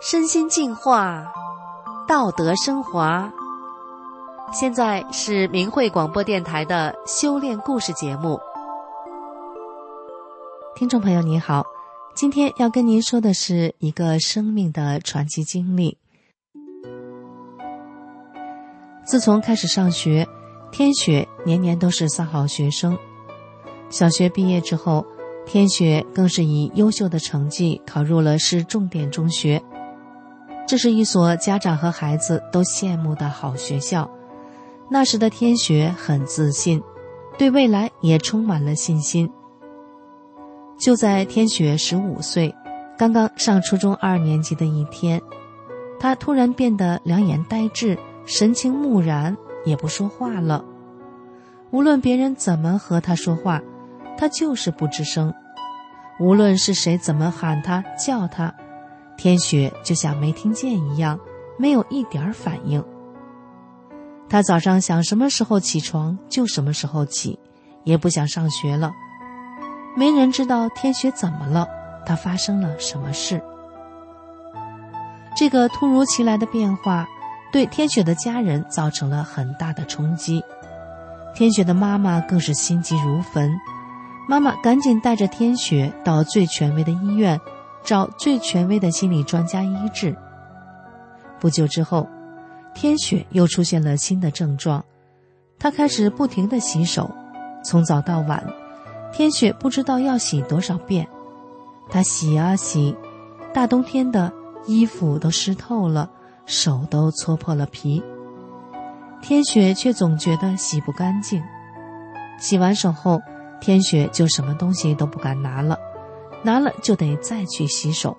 身心净化，道德升华。现在是明慧广播电台的修炼故事节目。听众朋友，你好，今天要跟您说的是一个生命的传奇经历。自从开始上学，天雪年年都是三好学生。小学毕业之后，天雪更是以优秀的成绩考入了市重点中学。这是一所家长和孩子都羡慕的好学校。那时的天雪很自信，对未来也充满了信心。就在天雪十五岁，刚刚上初中二年级的一天，他突然变得两眼呆滞，神情木然，也不说话了。无论别人怎么和他说话，他就是不吱声。无论是谁怎么喊他叫他。天雪就像没听见一样，没有一点反应。他早上想什么时候起床就什么时候起，也不想上学了。没人知道天雪怎么了，他发生了什么事。这个突如其来的变化，对天雪的家人造成了很大的冲击。天雪的妈妈更是心急如焚，妈妈赶紧带着天雪到最权威的医院。找最权威的心理专家医治。不久之后，天雪又出现了新的症状，她开始不停的洗手，从早到晚，天雪不知道要洗多少遍。她洗啊洗，大冬天的衣服都湿透了，手都搓破了皮。天雪却总觉得洗不干净。洗完手后，天雪就什么东西都不敢拿了。拿了就得再去洗手，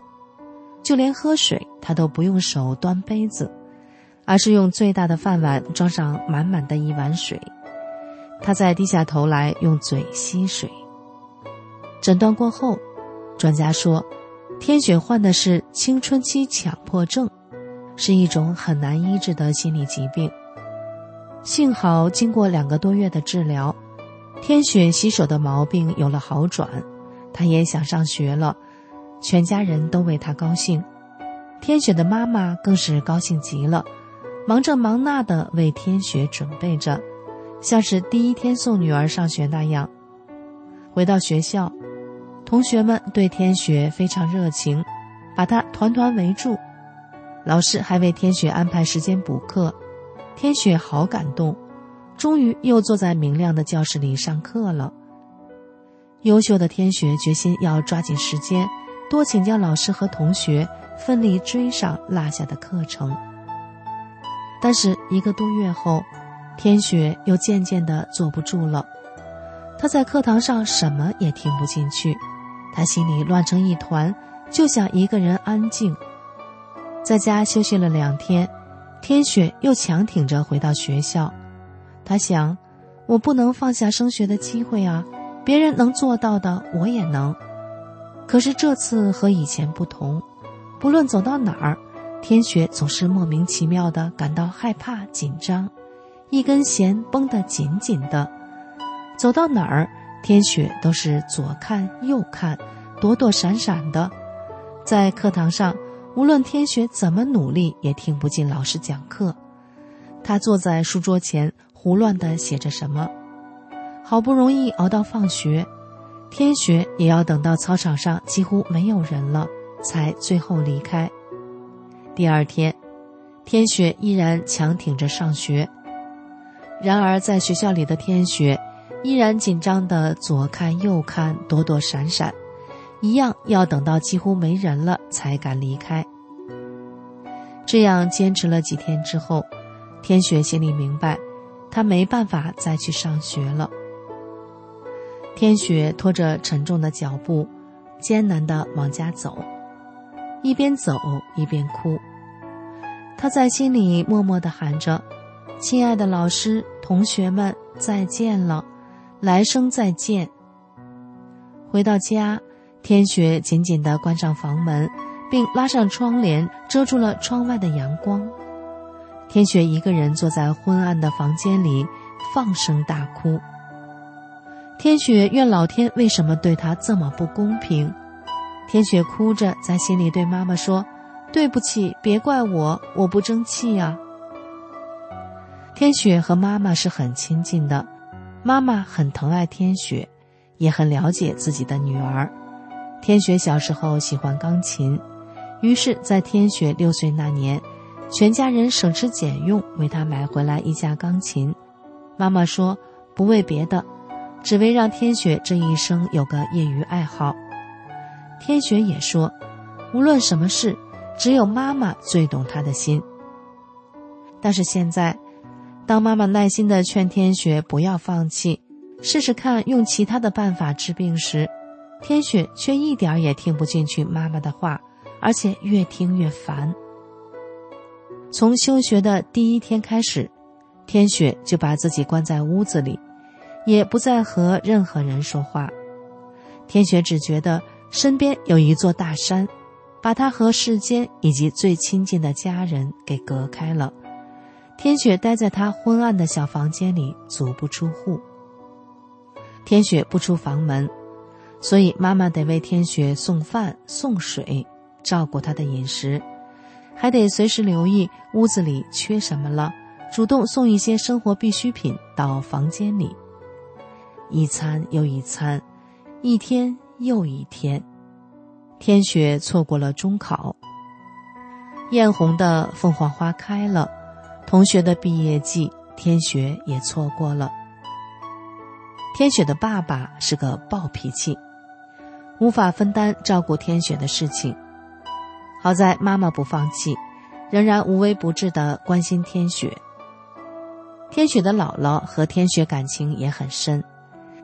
就连喝水，他都不用手端杯子，而是用最大的饭碗装上满满的一碗水。他再低下头来用嘴吸水。诊断过后，专家说，天雪患的是青春期强迫症，是一种很难医治的心理疾病。幸好经过两个多月的治疗，天雪洗手的毛病有了好转。他也想上学了，全家人都为他高兴，天雪的妈妈更是高兴极了，忙着忙那的为天雪准备着，像是第一天送女儿上学那样。回到学校，同学们对天雪非常热情，把她团团围住，老师还为天雪安排时间补课，天雪好感动，终于又坐在明亮的教室里上课了。优秀的天雪决心要抓紧时间，多请教老师和同学，奋力追上落下的课程。但是一个多月后，天雪又渐渐的坐不住了。他在课堂上什么也听不进去，他心里乱成一团，就想一个人安静。在家休息了两天，天雪又强挺着回到学校。他想，我不能放下升学的机会啊。别人能做到的，我也能。可是这次和以前不同，不论走到哪儿，天雪总是莫名其妙的感到害怕、紧张，一根弦绷得紧紧的。走到哪儿，天雪都是左看右看，躲躲闪闪的。在课堂上，无论天雪怎么努力，也听不进老师讲课。他坐在书桌前，胡乱的写着什么。好不容易熬到放学，天雪也要等到操场上几乎没有人了，才最后离开。第二天，天雪依然强挺着上学。然而，在学校里的天雪，依然紧张的左看右看，躲躲闪闪，一样要等到几乎没人了才敢离开。这样坚持了几天之后，天雪心里明白，他没办法再去上学了。天雪拖着沉重的脚步，艰难地往家走，一边走一边哭。他在心里默默地喊着：“亲爱的老师、同学们，再见了，来生再见。”回到家，天雪紧紧地关上房门，并拉上窗帘，遮住了窗外的阳光。天雪一个人坐在昏暗的房间里，放声大哭。天雪怨老天为什么对他这么不公平。天雪哭着在心里对妈妈说：“对不起，别怪我，我不争气呀。”天雪和妈妈是很亲近的，妈妈很疼爱天雪，也很了解自己的女儿。天雪小时候喜欢钢琴，于是，在天雪六岁那年，全家人省吃俭用为她买回来一架钢琴。妈妈说：“不为别的。”只为让天雪这一生有个业余爱好，天雪也说，无论什么事，只有妈妈最懂她的心。但是现在，当妈妈耐心的劝天雪不要放弃，试试看用其他的办法治病时，天雪却一点也听不进去妈妈的话，而且越听越烦。从休学的第一天开始，天雪就把自己关在屋子里。也不再和任何人说话，天雪只觉得身边有一座大山，把她和世间以及最亲近的家人给隔开了。天雪待在她昏暗的小房间里，足不出户。天雪不出房门，所以妈妈得为天雪送饭、送水，照顾她的饮食，还得随时留意屋子里缺什么了，主动送一些生活必需品到房间里。一餐又一餐，一天又一天，天雪错过了中考。艳红的凤凰花开了，同学的毕业季，天雪也错过了。天雪的爸爸是个暴脾气，无法分担照顾天雪的事情。好在妈妈不放弃，仍然无微不至的关心天雪。天雪的姥姥和天雪感情也很深。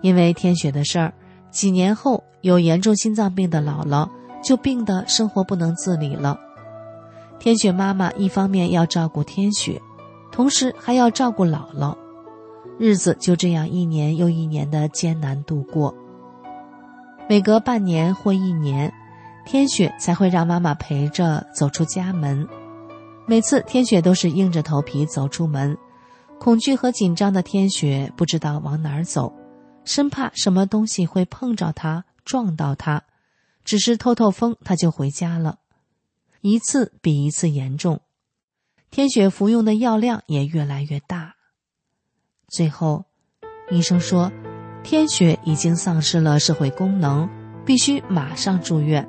因为天雪的事儿，几年后有严重心脏病的姥姥就病得生活不能自理了。天雪妈妈一方面要照顾天雪，同时还要照顾姥姥，日子就这样一年又一年的艰难度过。每隔半年或一年，天雪才会让妈妈陪着走出家门。每次天雪都是硬着头皮走出门，恐惧和紧张的天雪不知道往哪儿走。生怕什么东西会碰着她、撞到她，只是透透风，他就回家了。一次比一次严重，天雪服用的药量也越来越大。最后，医生说，天雪已经丧失了社会功能，必须马上住院。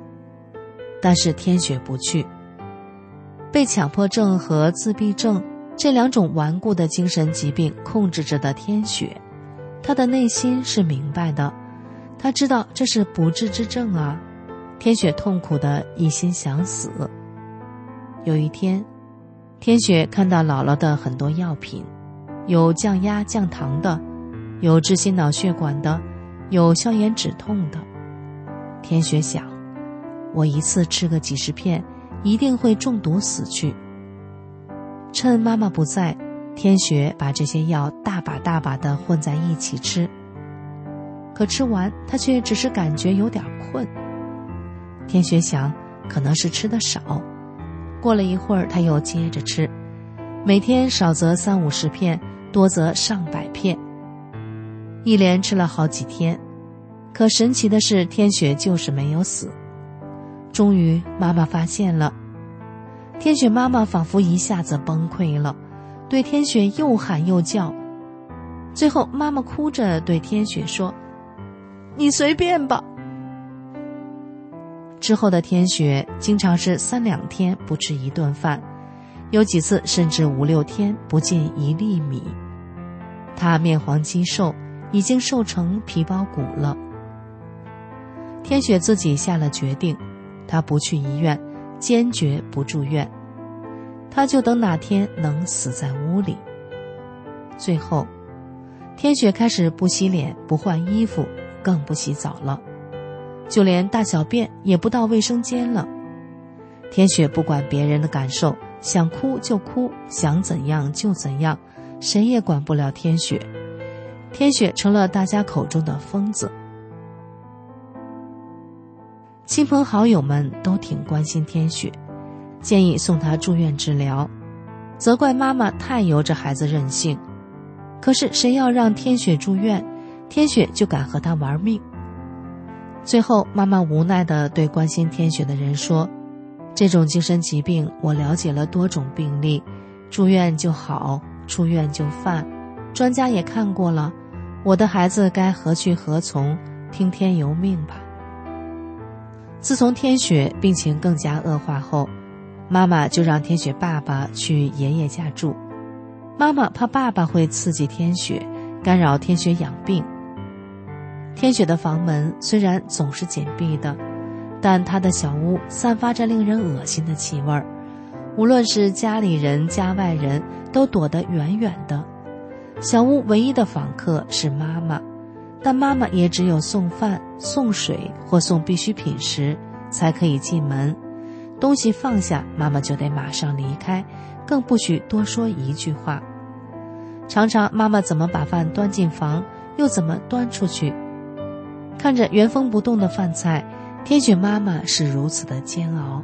但是天雪不去。被强迫症和自闭症这两种顽固的精神疾病控制着的天雪。他的内心是明白的，他知道这是不治之症啊。天雪痛苦的一心想死。有一天，天雪看到姥姥的很多药品，有降压降糖的，有治心脑血管的，有消炎止痛的。天雪想，我一次吃个几十片，一定会中毒死去。趁妈妈不在。天雪把这些药大把大把的混在一起吃，可吃完他却只是感觉有点困。天雪想，可能是吃的少。过了一会儿，他又接着吃，每天少则三五十片，多则上百片。一连吃了好几天，可神奇的是，天雪就是没有死。终于，妈妈发现了，天雪妈妈仿佛一下子崩溃了。对天雪又喊又叫，最后妈妈哭着对天雪说：“你随便吧。”之后的天雪经常是三两天不吃一顿饭，有几次甚至五六天不进一粒米。她面黄肌瘦，已经瘦成皮包骨了。天雪自己下了决定，她不去医院，坚决不住院。她就等哪天能死在屋里。最后，天雪开始不洗脸、不换衣服，更不洗澡了，就连大小便也不到卫生间了。天雪不管别人的感受，想哭就哭，想怎样就怎样，谁也管不了天雪。天雪成了大家口中的疯子。亲朋好友们都挺关心天雪。建议送她住院治疗，责怪妈妈太由着孩子任性。可是谁要让天雪住院，天雪就敢和他玩命。最后，妈妈无奈的对关心天雪的人说：“这种精神疾病，我了解了多种病例，住院就好，出院就犯，专家也看过了。我的孩子该何去何从？听天由命吧。”自从天雪病情更加恶化后，妈妈就让天雪爸爸去爷爷家住。妈妈怕爸爸会刺激天雪，干扰天雪养病。天雪的房门虽然总是紧闭的，但她的小屋散发着令人恶心的气味儿。无论是家里人家外人，都躲得远远的。小屋唯一的访客是妈妈。但妈妈也只有送饭、送水或送必需品时才可以进门，东西放下，妈妈就得马上离开，更不许多说一句话。常常妈妈怎么把饭端进房，又怎么端出去，看着原封不动的饭菜，天雪妈妈是如此的煎熬。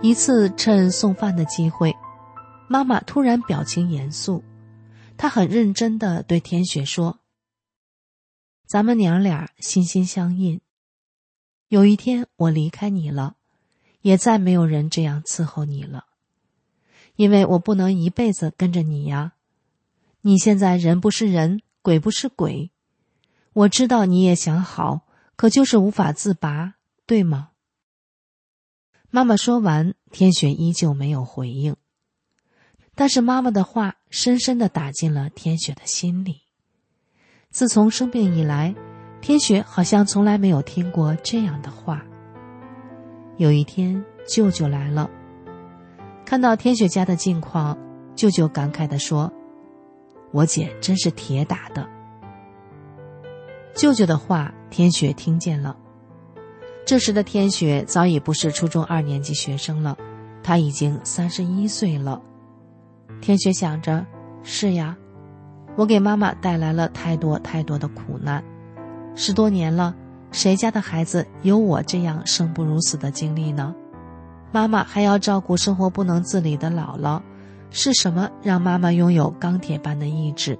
一次趁送饭的机会，妈妈突然表情严肃，他很认真地对天雪说。咱们娘俩心心相印。有一天我离开你了，也再没有人这样伺候你了，因为我不能一辈子跟着你呀。你现在人不是人，鬼不是鬼，我知道你也想好，可就是无法自拔，对吗？妈妈说完，天雪依旧没有回应，但是妈妈的话深深的打进了天雪的心里。自从生病以来，天雪好像从来没有听过这样的话。有一天，舅舅来了，看到天雪家的境况，舅舅感慨地说：“我姐真是铁打的。”舅舅的话，天雪听见了。这时的天雪早已不是初中二年级学生了，她已经三十一岁了。天雪想着：“是呀。”我给妈妈带来了太多太多的苦难，十多年了，谁家的孩子有我这样生不如死的经历呢？妈妈还要照顾生活不能自理的姥姥，是什么让妈妈拥有钢铁般的意志？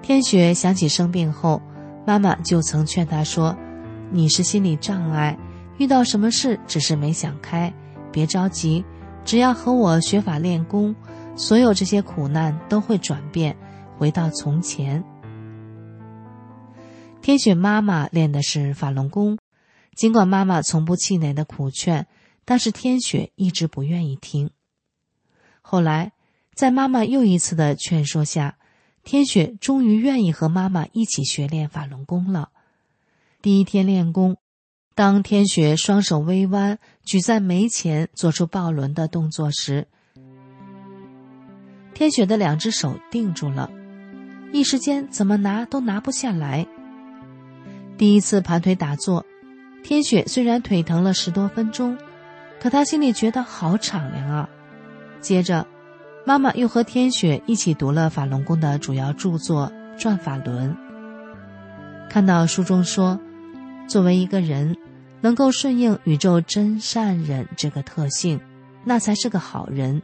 天雪想起生病后，妈妈就曾劝她说：“你是心理障碍，遇到什么事只是没想开，别着急，只要和我学法练功。”所有这些苦难都会转变，回到从前。天雪妈妈练的是法轮功，尽管妈妈从不气馁的苦劝，但是天雪一直不愿意听。后来，在妈妈又一次的劝说下，天雪终于愿意和妈妈一起学练法轮功了。第一天练功，当天雪双手微弯，举在眉前，做出抱轮的动作时。天雪的两只手定住了，一时间怎么拿都拿不下来。第一次盘腿打坐，天雪虽然腿疼了十多分钟，可她心里觉得好敞亮啊。接着，妈妈又和天雪一起读了法轮功的主要著作《转法轮》。看到书中说，作为一个人，能够顺应宇宙真善忍这个特性，那才是个好人。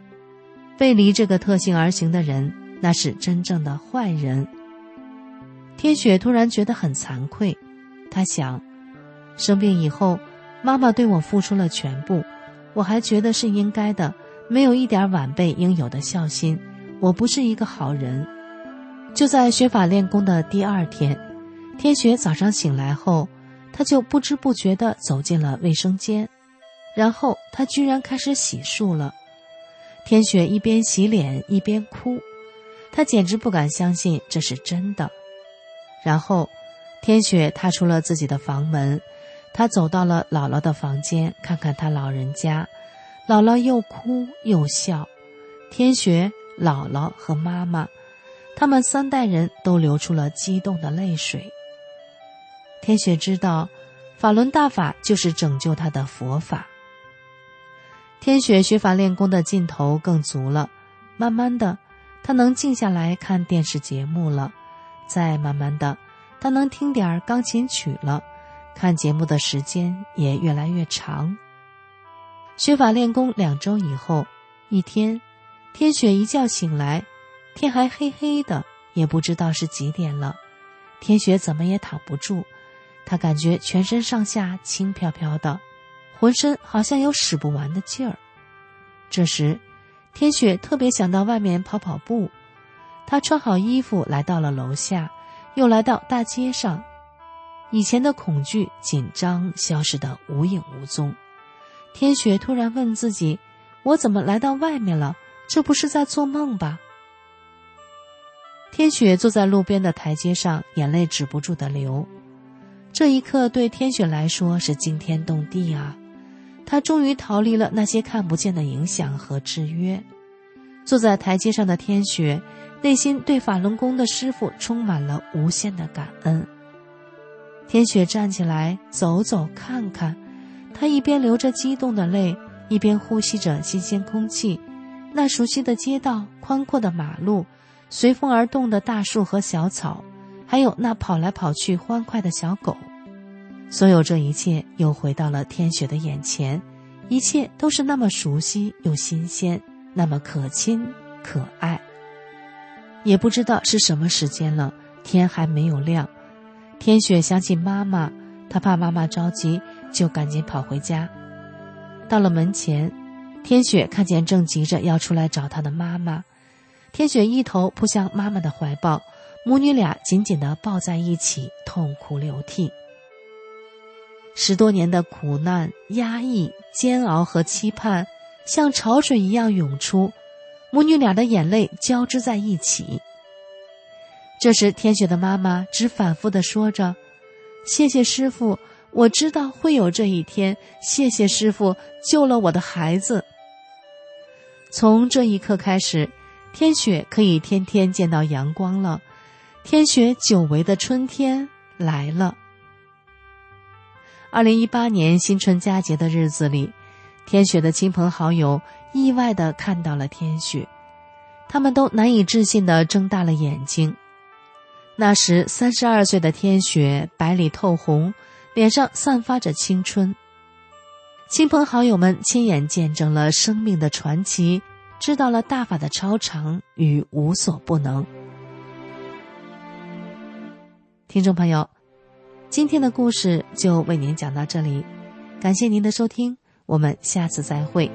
背离这个特性而行的人，那是真正的坏人。天雪突然觉得很惭愧，他想：生病以后，妈妈对我付出了全部，我还觉得是应该的，没有一点晚辈应有的孝心，我不是一个好人。就在学法练功的第二天，天雪早上醒来后，他就不知不觉地走进了卫生间，然后他居然开始洗漱了。天雪一边洗脸一边哭，他简直不敢相信这是真的。然后，天雪踏出了自己的房门，他走到了姥姥的房间，看看她老人家。姥姥又哭又笑，天雪、姥姥和妈妈，他们三代人都流出了激动的泪水。天雪知道，法轮大法就是拯救她的佛法。天雪学法练功的劲头更足了，慢慢的，他能静下来看电视节目了；再慢慢的，他能听点钢琴曲了，看节目的时间也越来越长。学法练功两周以后，一天，天雪一觉醒来，天还黑黑的，也不知道是几点了。天雪怎么也躺不住，他感觉全身上下轻飘飘的，浑身好像有使不完的劲儿。这时，天雪特别想到外面跑跑步，他穿好衣服来到了楼下，又来到大街上，以前的恐惧紧张消失得无影无踪。天雪突然问自己：“我怎么来到外面了？这不是在做梦吧？”天雪坐在路边的台阶上，眼泪止不住的流。这一刻对天雪来说是惊天动地啊！她终于逃离了那些看不见的影响和制约。坐在台阶上的天雪，内心对法轮功的师傅充满了无限的感恩。天雪站起来，走走看看，她一边流着激动的泪，一边呼吸着新鲜空气，那熟悉的街道，宽阔的马路。随风而动的大树和小草，还有那跑来跑去欢快的小狗，所有这一切又回到了天雪的眼前，一切都是那么熟悉又新鲜，那么可亲可爱。也不知道是什么时间了，天还没有亮，天雪想起妈妈，她怕妈妈着急，就赶紧跑回家。到了门前，天雪看见正急着要出来找她的妈妈。天雪一头扑向妈妈的怀抱，母女俩紧紧地抱在一起，痛哭流涕。十多年的苦难、压抑、煎熬和期盼，像潮水一样涌出，母女俩的眼泪交织在一起。这时，天雪的妈妈只反复地说着：“谢谢师傅，我知道会有这一天。谢谢师傅，救了我的孩子。”从这一刻开始。天雪可以天天见到阳光了，天雪久违的春天来了。二零一八年新春佳节的日子里，天雪的亲朋好友意外的看到了天雪，他们都难以置信的睁大了眼睛。那时三十二岁的天雪白里透红，脸上散发着青春。亲朋好友们亲眼见证了生命的传奇。知道了大法的超常与无所不能。听众朋友，今天的故事就为您讲到这里，感谢您的收听，我们下次再会。